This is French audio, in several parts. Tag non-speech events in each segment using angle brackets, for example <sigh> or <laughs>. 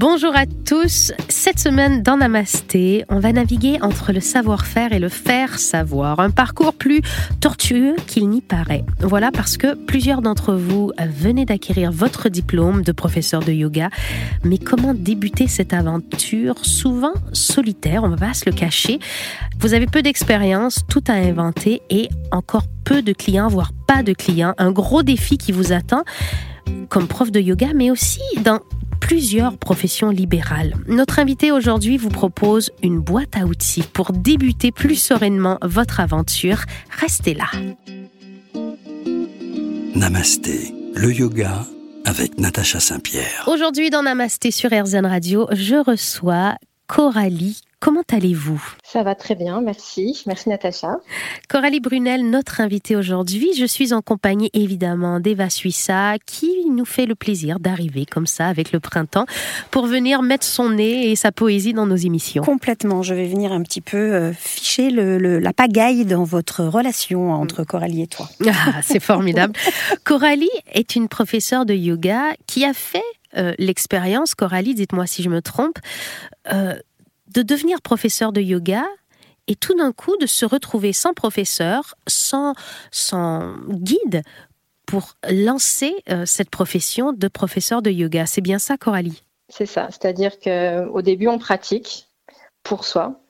Bonjour à tous. Cette semaine dans Namasté, on va naviguer entre le savoir-faire et le faire savoir. Un parcours plus tortueux qu'il n'y paraît. Voilà parce que plusieurs d'entre vous venaient d'acquérir votre diplôme de professeur de yoga. Mais comment débuter cette aventure souvent solitaire? On va pas se le cacher. Vous avez peu d'expérience, tout à inventer et encore peu de clients, voire pas de clients. Un gros défi qui vous attend comme prof de yoga, mais aussi dans plusieurs professions libérales. Notre invité aujourd'hui vous propose une boîte à outils pour débuter plus sereinement votre aventure. Restez là. Namasté, le yoga avec Natacha Saint-Pierre. Aujourd'hui dans Namasté sur RZN Radio, je reçois Coralie Comment allez-vous? Ça va très bien, merci. Merci Natacha. Coralie Brunel, notre invitée aujourd'hui. Je suis en compagnie évidemment d'Eva Suissa qui nous fait le plaisir d'arriver comme ça avec le printemps pour venir mettre son nez et sa poésie dans nos émissions. Complètement. Je vais venir un petit peu euh, ficher la pagaille dans votre relation entre Coralie et toi. <laughs> Ah, c'est formidable. <laughs> Coralie est une professeure de yoga qui a fait euh, l'expérience, Coralie, dites-moi si je me trompe, euh, de devenir professeur de yoga et tout d'un coup de se retrouver sans professeur, sans, sans guide pour lancer euh, cette profession de professeur de yoga. C'est bien ça, Coralie? C'est ça. C'est-à-dire qu'au début, on pratique pour soi.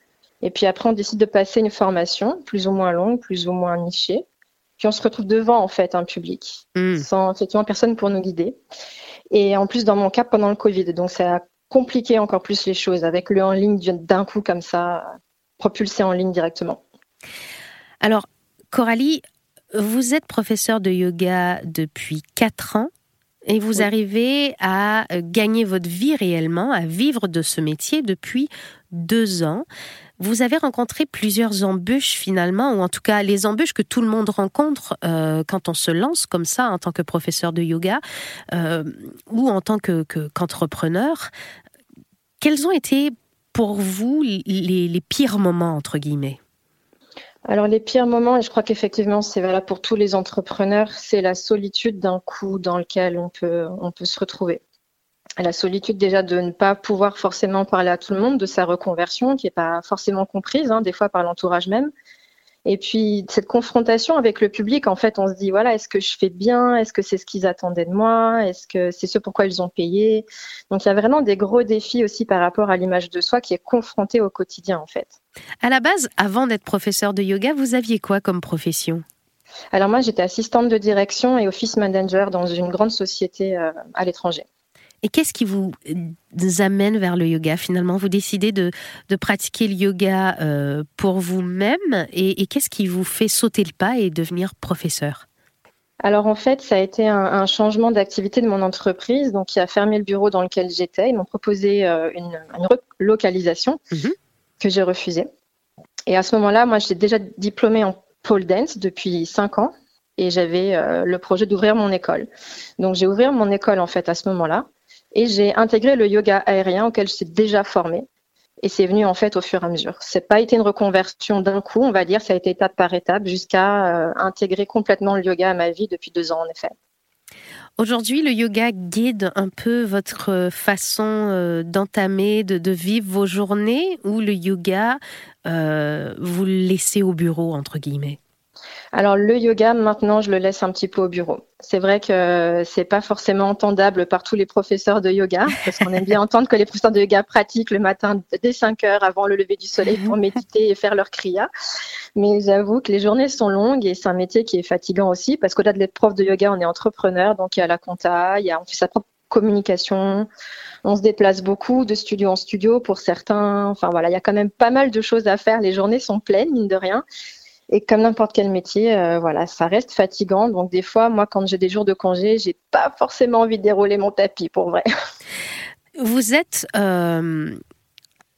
Et puis après, on décide de passer une formation plus ou moins longue, plus ou moins nichée. Puis on se retrouve devant, en fait, un public, hmm. sans effectivement personne pour nous guider. Et en plus, dans mon cas, pendant le Covid. Donc, ça a compliquer encore plus les choses avec le en ligne d'un coup comme ça, propulsé en ligne directement. Alors, Coralie, vous êtes professeur de yoga depuis 4 ans et vous arrivez à gagner votre vie réellement, à vivre de ce métier depuis 2 ans. Vous avez rencontré plusieurs embûches finalement, ou en tout cas les embûches que tout le monde rencontre euh, quand on se lance comme ça en tant que professeur de yoga euh, ou en tant qu'entrepreneur. Quels ont été pour vous les, pires moments, entre guillemets? Alors les pires moments, et je crois qu'effectivement c'est valable pour tous les entrepreneurs, c'est la solitude d'un coup dans lequel on peut, on peut se retrouver la solitude déjà de ne pas pouvoir forcément parler à tout le monde de sa reconversion, qui n'est pas forcément comprise, hein, des fois par l'entourage même. Et puis cette confrontation avec le public, en fait, on se dit voilà, est-ce que je fais bien? Est-ce que c'est ce qu'ils attendaient de moi? Est-ce que c'est ce pourquoi ils ont payé? Donc il y a vraiment des gros défis aussi par rapport à l'image de soi qui est confrontée au quotidien, en fait. À la base, avant d'être professeur de yoga, vous aviez quoi comme profession? Alors moi, j'étais assistante de direction et office manager dans une grande société euh, à l'étranger. Et qu'est-ce qui vous euh, amène vers le yoga finalement? Vous décidez de, pratiquer le yoga euh, pour vous-même et, qu'est-ce qui vous fait sauter le pas et devenir professeur? Alors en fait, ça a été un, changement d'activité de mon entreprise, donc qui a fermé le bureau dans lequel j'étais. Ils m'ont proposé euh, une, relocalisation mhm. que j'ai refusée. Et à ce moment-là, moi, j'étais déjà diplômée en pole dance depuis cinq ans et j'avais le projet d'ouvrir mon école. Donc j'ai ouvert mon école en fait à ce moment-là. Et j'ai intégré le yoga aérien auquel je suis déjà formée. Et c'est venu en fait au fur et à mesure. C'est pas été une reconversion d'un coup, on va dire, ça a été étape par étape jusqu'à euh, intégrer complètement le yoga à ma vie depuis deux ans en effet. Aujourd'hui, le yoga guide un peu votre façon euh, d'entamer, de, vivre vos journées ou le yoga, euh, vous le laissez au bureau, entre guillemets? Alors le yoga, maintenant, je le laisse un petit peu au bureau. C'est vrai que c'est pas forcément entendable par tous les professeurs de yoga, parce qu'on aime bien <laughs> entendre que les professeurs de yoga pratiquent le matin dès 5 heures avant le lever du soleil pour <laughs> méditer et faire leur kriya. Mais j'avoue que les journées sont longues et c'est un métier qui est fatigant aussi, parce qu'au-delà d'être prof de yoga, on est entrepreneur, donc il y a la compta, il y a, on fait sa propre communication. On se déplace beaucoup de studio en studio pour certains. Enfin voilà, il y a quand même pas mal de choses à faire. Les journées sont pleines, mine de rien. Et comme n'importe quel métier, euh, voilà, ça reste fatigant. Donc des fois, moi, quand j'ai des jours de congé, j'ai pas forcément envie de dérouler mon tapis, pour vrai. <laughs> Vous êtes euh,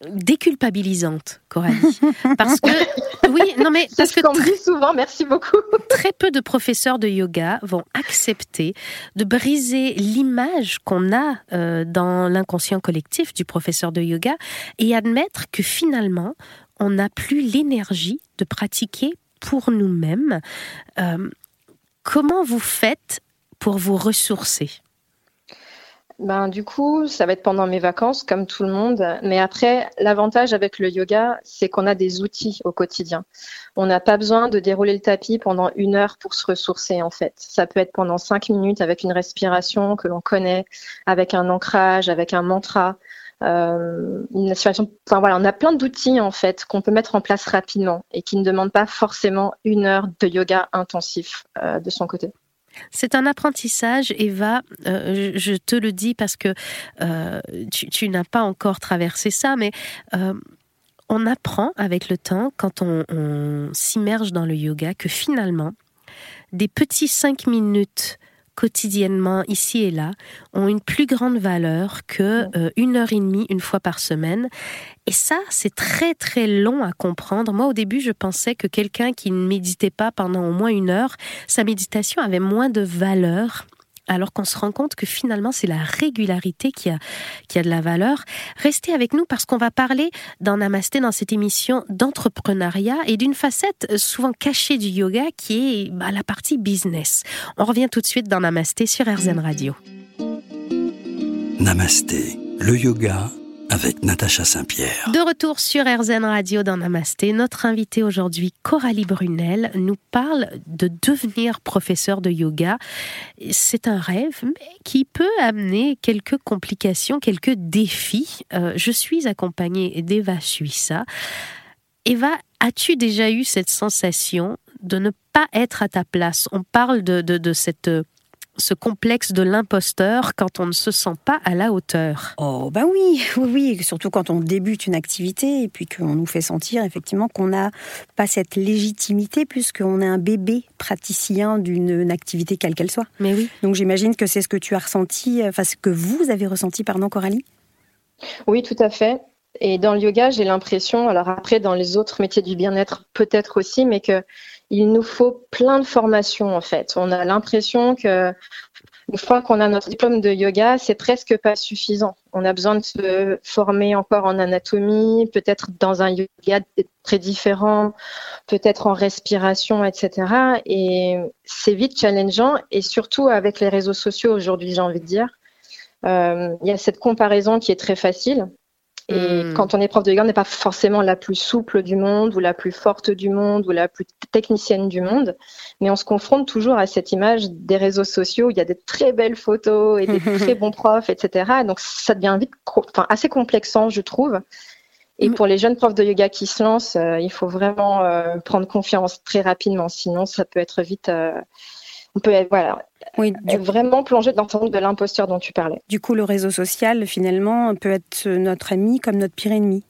déculpabilisante, Coralie, parce que <laughs> oui, non mais parce que très, souvent, merci beaucoup. <laughs> très peu de professeurs de yoga vont accepter de briser l'image qu'on a euh, dans l'inconscient collectif du professeur de yoga et admettre que finalement on n'a plus l'énergie de pratiquer pour nous-mêmes. Euh, comment vous faites pour vous ressourcer? Ben, du coup, ça va être pendant mes vacances, comme tout le monde. Mais après, l'avantage avec le yoga, c'est qu'on a des outils au quotidien. On n'a pas besoin de dérouler le tapis pendant une heure pour se ressourcer, en fait. Ça peut être pendant cinq minutes avec une respiration que l'on connaît, avec un ancrage, avec un mantra. Euh, une enfin voilà, on a plein d'outils en fait qu'on peut mettre en place rapidement et qui ne demandent pas forcément une heure de yoga intensif euh, de son côté. C'est un apprentissage, Eva. Euh, je te le dis parce que tu, n'as pas encore traversé ça, mais on apprend avec le temps, quand on s'immerge dans le yoga, que finalement, des petits cinq minutes quotidiennement ici et là ont une plus grande valeur que euh, une heure et demie une fois par semaine. Et ça, c'est très très long à comprendre. Moi, au début, je pensais que quelqu'un qui ne méditait pas pendant au moins une heure, sa méditation avait moins de valeur alors qu'on se rend compte que finalement c'est la régularité qui a, qui a de la valeur. Restez avec nous parce qu'on va parler dans Namasté, dans cette émission d'entrepreneuriat et d'une facette souvent cachée du yoga qui est bah, la partie business. On revient tout de suite dans Namasté sur RZN Radio. Namasté, le yoga avec Natacha Saint-Pierre. De retour sur RZN Radio dans Namasté, notre invitée aujourd'hui, Coralie Brunel, nous parle de devenir professeur de yoga. C'est un rêve, mais qui peut amener quelques complications, quelques défis. Euh, je suis accompagnée d'Eva Suissa. Eva, as-tu déjà eu cette sensation de ne pas être à ta place? On parle de, de, de cette ce complexe de l'imposteur quand on ne se sent pas à la hauteur Oh ben <laughs> oui, oui, oui, surtout quand on débute une activité et puis qu'on nous fait sentir effectivement qu'on n'a pas cette légitimité puisqu'on est un bébé praticien d'une activité quelle qu'elle soit. Mais oui. Donc j'imagine que c'est ce que tu as ressenti, enfin ce que vous avez ressenti, pardon Coralie? Oui, tout à fait. Et dans le yoga, j'ai l'impression, alors après dans les autres métiers du bien-être peut-être aussi, mais que il nous faut plein de formations en fait. On a l'impression que une fois qu'on a notre diplôme de yoga, c'est presque pas suffisant. On a besoin de se former encore en anatomie, peut-être dans un yoga très différent, peut-être en respiration, etc. Et c'est vite challengeant et surtout avec les réseaux sociaux aujourd'hui, j'ai envie de dire. Euh, il y a cette comparaison qui est très facile. Et hmm. quand on est prof de yoga, on n'est pas forcément la plus souple du monde ou la plus forte du monde ou la plus technicienne du monde, mais on se confronte toujours à cette image des réseaux sociaux où il y a des très belles photos et des <laughs> très bons profs, etc. Donc ça devient vite enfin, assez complexant, je trouve. Et hmm. pour les jeunes profs de yoga qui se lancent, euh, il faut vraiment euh, prendre confiance très rapidement, sinon ça peut être vite... Euh, on peut voilà, oui, vraiment plonger dans le monde de l'imposture dont tu parlais. Du coup, le réseau social, finalement, peut être notre ami comme notre pire ennemi.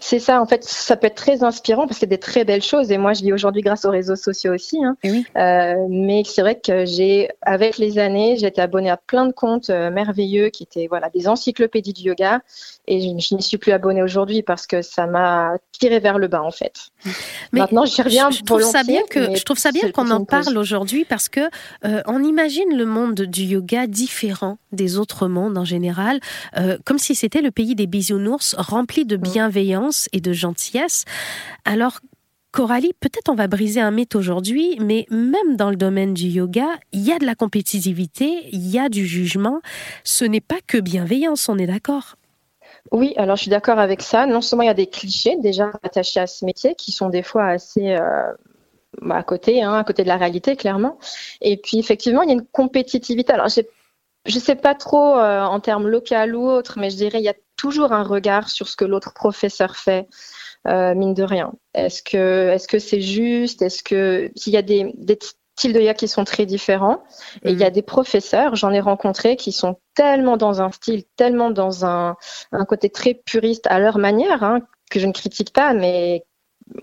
C'est ça, en fait, ça peut être très inspirant parce y a des très belles choses. Et moi, je vis aujourd'hui grâce aux réseaux sociaux aussi. Hein. Oui. Euh, mais c'est vrai que j'ai, avec les années, j'ai été abonnée à plein de comptes euh, merveilleux qui étaient voilà des encyclopédies du yoga. Et je, n'y suis plus abonnée aujourd'hui parce que ça m'a tiré vers le bas, en fait. <laughs> Mais Maintenant, j'y reviens je, trouve ça bien que je trouve ça bien qu'on en parle aujourd'hui parce que euh, on imagine le monde du yoga différent des autres mondes en général, comme si c'était le pays des bisounours rempli de mm. Et de gentillesse. Alors Coralie, peut-être on va briser un mythe aujourd'hui, mais même dans le domaine du yoga, il y a de la compétitivité, il y a du jugement. Ce n'est pas que bienveillance, on est d'accord? Oui, alors je suis d'accord avec ça. Non seulement il y a des clichés déjà attachés à ce métier qui sont des fois assez euh, bah, à côté, hein, à côté de la réalité, clairement. Et puis effectivement, il y a une compétitivité. Alors je ne sais pas trop euh, en termes local ou autre, mais je dirais il y a toujours un regard sur ce que l'autre professeur fait. Euh, mine de rien. Est-ce que est-ce que c'est juste? Est-ce que s'il y a des, des styles de yoga qui sont très différents. Et il y a mm. des professeurs, j'en ai rencontré, qui sont tellement dans un style, tellement dans un, un côté très puriste à leur manière, hein, que je ne critique pas, mais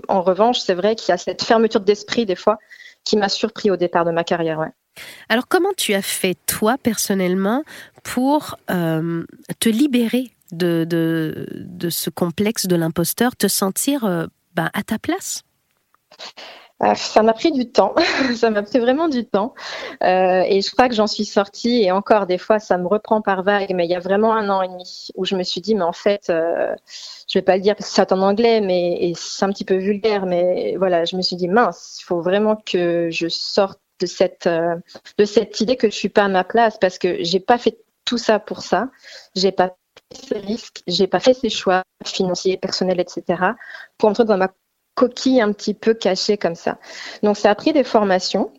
en revanche, c'est vrai qu'il y a cette fermeture d'esprit des fois qui m'a surpris au départ de ma carrière. Ouais. Alors comment tu as fait toi personnellement pour euh, te libérer de, de, de, ce complexe de l'imposteur, te sentir euh, ben, à ta place? Ah, ça m'a pris du temps, <laughs> ça m'a pris vraiment du temps. Euh, et je crois que j'en suis sortie, et encore des fois, ça me reprend par vague, mais il y a vraiment un an et demi où je me suis dit, mais en fait, euh, je vais pas le dire parce que c'est en anglais, mais c'est un petit peu vulgaire, mais voilà, je me suis dit, mince, il faut vraiment que je sorte de cette, euh, de cette idée que je suis pas à ma place parce que j'ai pas fait tout ça pour ça. J'ai pas pris ces risques, j'ai pas fait ces choix financiers, personnels, etc. pour entrer dans ma coquille un petit peu cachée comme ça. Donc ça a pris des formations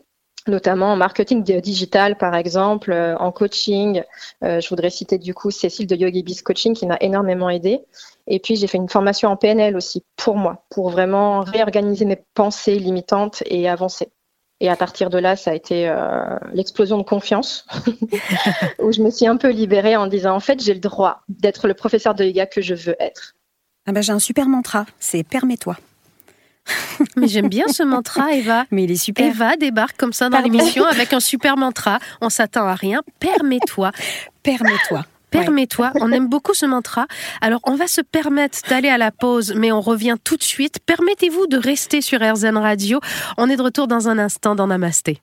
notamment en marketing digital par exemple, euh, en coaching. Euh, je voudrais citer du coup Cécile de YogiBiz Coaching qui m'a énormément aidée. Et puis j'ai fait une formation en PNL aussi pour moi, pour vraiment réorganiser mes pensées limitantes et avancer. Et à partir de là, ça a été euh, l'explosion de confiance, <laughs> où je me suis un peu libérée en disant en fait j'ai le droit d'être le professeur de yoga que je veux être. Ah ben, j'ai un super mantra, c'est permets-toi. <laughs> Mais j'aime bien ce mantra, Eva. <laughs> Mais il est super. Eva débarque comme ça dans l'émission avec un super mantra. On s'attend à rien. Permets-toi. Permets-toi. Permets-toi. On aime beaucoup ce mantra. Alors, on va se permettre d'aller à la pause, mais on revient tout de suite. Permettez-vous de rester sur RZN Radio. On est de retour dans un instant dans Namasté.